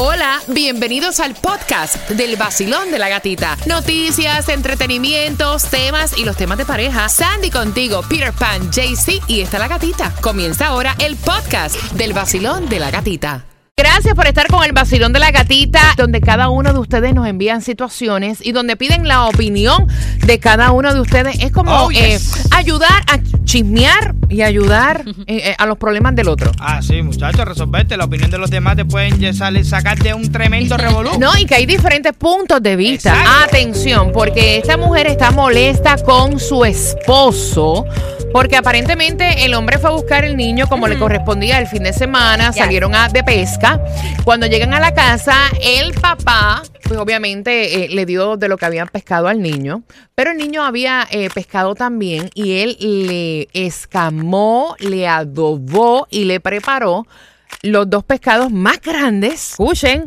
Hola, bienvenidos al podcast del vacilón de la gatita. Noticias, entretenimientos, temas y los temas de pareja. Sandy contigo, Peter Pan, JC y está la gatita. Comienza ahora el podcast del vacilón de la gatita. Gracias por estar con el vacilón de la gatita, donde cada uno de ustedes nos envían situaciones y donde piden la opinión de cada uno de ustedes. Es como Oh, yes. eh, ayudar a chismear y ayudar eh, eh, a los problemas del otro. Ah, sí, muchachos, resolverte. La opinión de los demás te pueden ya sale- sacar de un tremendo revolú. No, y que hay diferentes puntos de vista. Exacto. Atención, porque esta mujer está molesta con su esposo. Porque aparentemente el hombre fue a buscar el niño como le correspondía el fin de semana, salieron a, de pesca. Cuando llegan a la casa, el papá, pues obviamente eh, le dio de lo que habían pescado al niño, pero el niño había eh, pescado también y él le escamó, le adobó y le preparó los dos pescados más grandes, escuchen,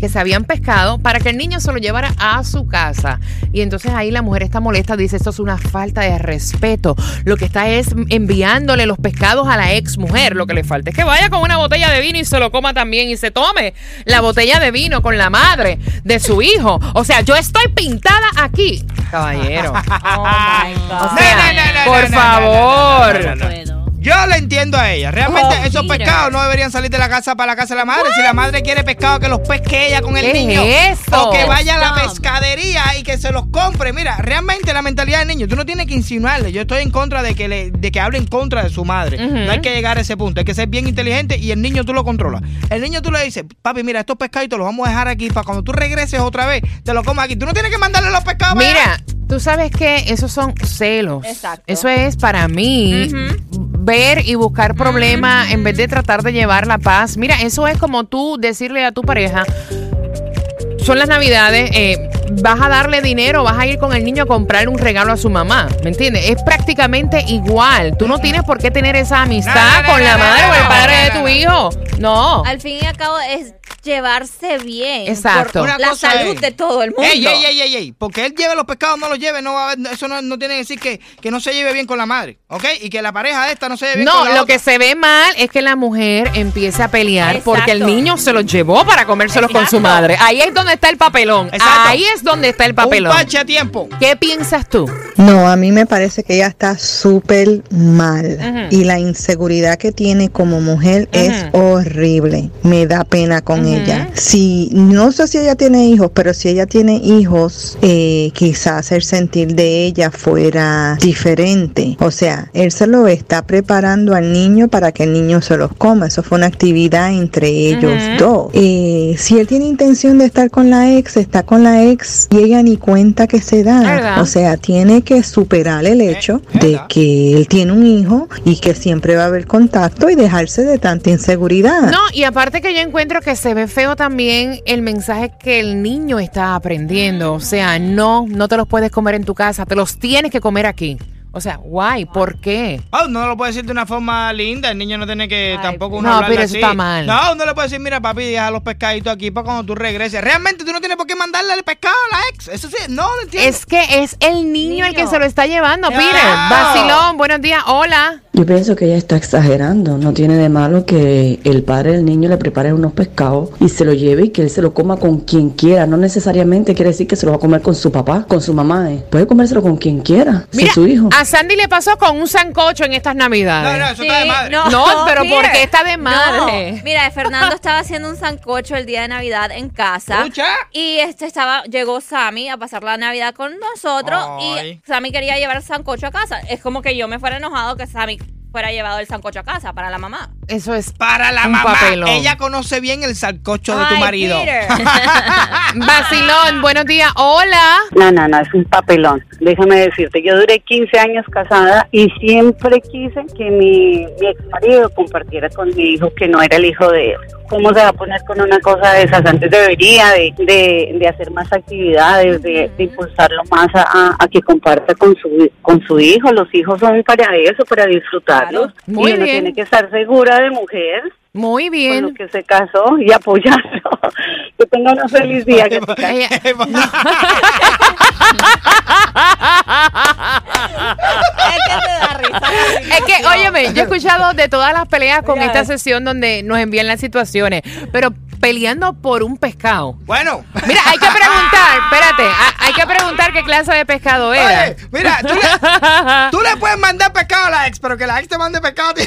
que se habían pescado para que el niño se lo llevara a su casa. Y entonces ahí la mujer está molesta, dice, esto es una falta de respeto. Lo que está es enviándole los pescados a la ex mujer. Lo que le falta es que vaya con una botella de vino y se lo coma también y se tome la botella de vino con la madre de su hijo. O sea, yo estoy pintada aquí, caballero. Oh my God. O sea, No, no, no, no, por no, no, favor. Yo le entiendo a ella. Realmente Oh, esos pescados no deberían salir de la casa para la casa de la madre. Si la madre quiere pescado, que los pesque ella con el ¿Qué es niño. eso? O que vaya a la pescadería y que se los compre. Mira, realmente la mentalidad del niño, tú no tienes que insinuarle. Yo estoy en contra de que le, de que hable en contra de su madre. No hay que llegar a ese punto. Hay que ser bien inteligente y el niño tú lo controlas. El niño tú le dices, papi, mira, estos pescaditos los vamos a dejar aquí para cuando tú regreses otra vez, te los comas aquí. Tú no tienes que mandarle los pescados. para. Mira, tú sabes que esos son celos. Exacto. Eso es para mí ver y buscar problemas en vez de tratar de llevar la paz. Mira, eso es como tú decirle a tu pareja. Son las navidades, eh, vas a darle dinero, vas a ir con el niño a comprarle un regalo a su mamá, ¿me entiendes? Es prácticamente igual. Tú no tienes por qué tener esa amistad No, no, no, con la no, madre no, o el no, padre no, de tu hijo. No. Al fin y al cabo es llevarse bien. Exacto. Por la salud es- de todo el mundo. Ey, ey, ey, ey, ey. Porque él lleve los pescados, no los lleve, no va a haber- eso no, no tiene que decir que, que no se lleve bien con la madre, ¿ok? Y que la pareja de esta no se lleve bien No, con la lo otra. que se ve mal es que la mujer empiece a pelear Exacto. porque el niño se los llevó para comérselos con su Exacto. madre. Ahí es donde está el papelón. Exacto. Ahí es donde está el Un papelón. parche a tiempo. ¿Qué piensas tú? No, a mí me parece que ella está súper mal y la inseguridad que tiene como mujer es horrible. Me da pena con Ujú. ella. Si no sé si ella tiene hijos, pero si ella tiene hijos, eh, quizás hacer sentir de ella fuera diferente. O sea, él se lo está preparando al niño para que el niño se los coma. Eso fue una actividad entre ellos dos. Eh, si él tiene intención de estar con la ex, está con la ex y ella ni cuenta que se da. ¿Verdad? O sea, tiene que superar el hecho Eh, de ¿verdad? que él tiene un hijo y que siempre va a haber contacto y dejarse de tanta inseguridad. No, y aparte que yo encuentro que se ve feo también el mensaje que el niño está aprendiendo. O sea, no, no te los puedes comer en tu casa, te los tienes que comer aquí. O sea, guay, ¿por qué? Oh, no lo puede decir de una forma linda. El niño no tiene que Ay, tampoco no, uno pero hablarle eso así. está mal. No, uno le puede decir, mira, papi, deja los pescaditos aquí para cuando tú regreses. Realmente tú no tienes por qué mandarle el pescado a la ex. Eso sí, no lo entiendo. Es que es el niño, el que se lo está llevando, Claro. Peter. Vacilón, buenos días, hola. Yo pienso que ella está exagerando. No tiene de malo que el padre del niño le prepare unos pescados y se lo lleve y que él se lo coma con quien quiera. No necesariamente quiere decir que se lo va a comer con su papá, con su mamá. eh. Puede comérselo con quien quiera, si Mira, es su hijo. a Sandy le pasó con un sancocho en estas navidades. No, no, eso Sí, está de madre. No, pero Peter. ¿por qué está de madre? No. Mira, Fernando estaba haciendo un sancocho el día de Navidad en casa. Escucha. Y este estaba, llegó Sammy a pasar la Navidad con nosotros Ay. y Sammy quería llevar el sancocho a casa. Es como que yo me fuera enojado que Sammy fuera llevado el sancocho a casa para la mamá. Eso es Para la un mamá. papelón. Ella conoce bien el salcocho de tu Ay, marido. Peter. Vacilón, buenos días, hola. No, no, no, es un papelón. Déjame decirte, yo duré 15 años casada y siempre quise que mi, mi ex marido compartiera con mi hijo que no era el hijo de él. ¿Cómo se va a poner con una cosa de esas? Antes debería de, de, de hacer más actividades, de, de impulsarlo más a, a- que comparta con su, con su hijo. Los hijos son para eso, para disfrutarlos. Claro. Muy y uno bien. tiene que estar segura de mujer Muy con bien. lo que se casó y apoyarlo. ¿Qué tengan un feliz día. que te da risa. Es que, óyeme, yo he escuchado de todas las peleas con esta es- sesión donde nos envían las situaciones, pero peleando por un pescado. Bueno. Mira, hay que preguntar, espérate, ha- hay que preguntar qué clase de pescado era. Oye, mira, tú le, tú le puedes mandar pescado a la ex, pero que la ex te mande pescado a ti.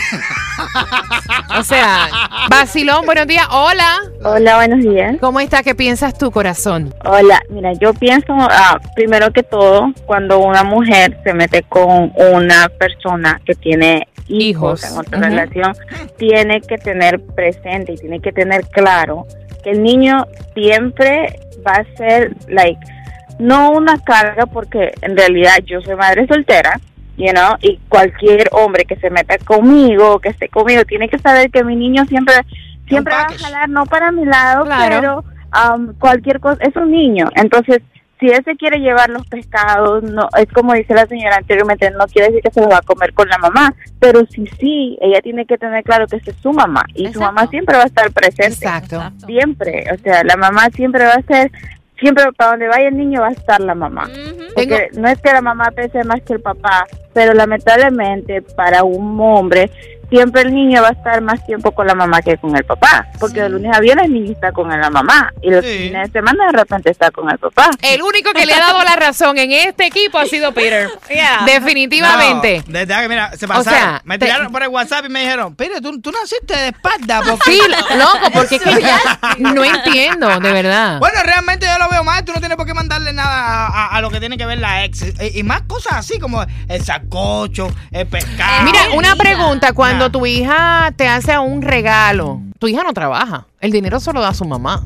O sea, Basilón, buenos días. Hola. Hola, buenos días. ¿Cómo está? ¿Qué piensas tú, corazón? Hola, mira, yo pienso, ah, primero que todo, cuando una mujer se mete con una persona que tiene hijos, Hijos, en otra relación, tiene que tener presente y tiene que tener claro que el niño siempre va a ser, like, no una carga, porque en realidad yo soy madre soltera, you know, y cualquier hombre que se meta conmigo, que esté conmigo, tiene que saber que mi niño siempre, siempre va a jalar, no para mi lado, Claro. pero um, cualquier cosa, es un niño, entonces si él se quiere llevar los pescados, no es como dice la señora anteriormente, no quiere decir que se los va a comer con la mamá, pero sí, sí, ella tiene que tener claro que esa es su mamá y su mamá siempre va a estar presente, Exacto. siempre, o sea, la mamá siempre va a ser, siempre para donde vaya el niño va a estar la mamá. Ujú. Porque no es que la mamá pese más que el papá, pero lamentablemente para un hombre siempre el niño va a estar más tiempo con la mamá que con el papá, porque de lunes a viernes el niño está con la mamá y los Sí. fines de semana de repente está con el papá. El único que le ha dado la razón en este equipo ha sido Peter. Yeah. Definitivamente. No, de verdad que mira, se O pasaron. sea, me te- tiraron por el WhatsApp y me dijeron, Pire, tú, tú naciste de espalda. Porque... Sí, loco, porque es que ya no entiendo, de verdad. Bueno, realmente yo lo veo mal. Tú no tienes nada a, a- a lo que tiene que ver la ex. Y, y más cosas así como el sacocho, el pescado. Mira, una pregunta, cuando Nah. tu hija te hace un regalo, tu hija no trabaja, el dinero se lo da a su mamá.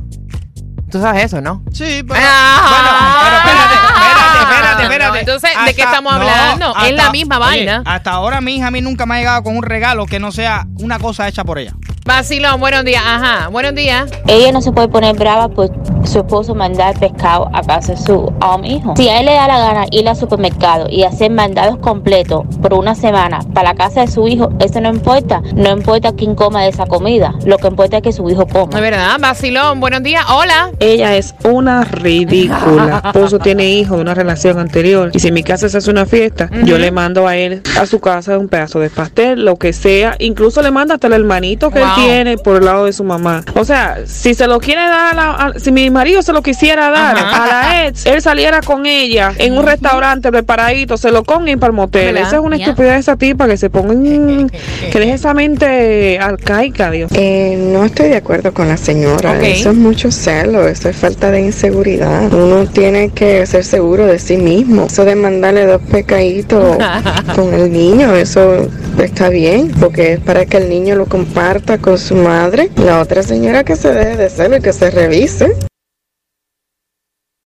Tú sabes eso, ¿no? Sí, pero. Ah. bueno, pero espérate, espérate, espérate, espérate. No, entonces, ¿de qué estamos hablando? Es la misma vaina. Hasta ahora mi hija a mí nunca me ha llegado con un regalo que no sea una cosa hecha por ella. Vacilón, buenos días. Ajá, buenos días. Ella no se puede poner brava por su esposo mandar pescado a casa de su um, hijo. Si a él le da la gana ir al supermercado y hacer mandados completos por una semana para la casa de su hijo, eso no importa. No importa quién coma de esa comida. Lo que importa es que su hijo De coma. verdad, Vacilón, buenos días. Hola. Ella es una ridícula. El esposo tiene hijos de una relación anterior. Y si en mi casa se hace una fiesta, yo le mando a él a su casa un pedazo de pastel, lo que sea. Incluso le manda hasta el hermanito que Wow. él tiene por el lado de su mamá. O sea, si se lo quiere dar, a la- a- si mi marido se lo quisiera dar Ajá. a la ex, él saliera con ella en un restaurante preparadito, se lo y para el motel. ¿Verdad? Esa es una estupidez de esa tipa que se ponga en- que deje esa mente arcaica, Dios. Eh, no estoy de acuerdo con la señora. Eso es mucho celo, eso es falta de inseguridad. Uno tiene que ser seguro de sí mismo. Eso de mandarle dos pecaditos con el niño, eso está bien, porque es para que el niño lo comparta con su madre. La otra señora que se deje de celo y que se revise.